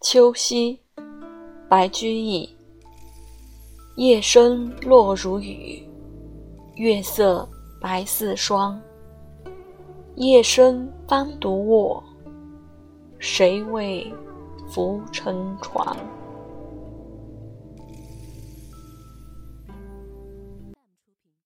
秋夕白居易，夜深落如雨，月色白似霜。夜深方独卧，谁为浮沉床？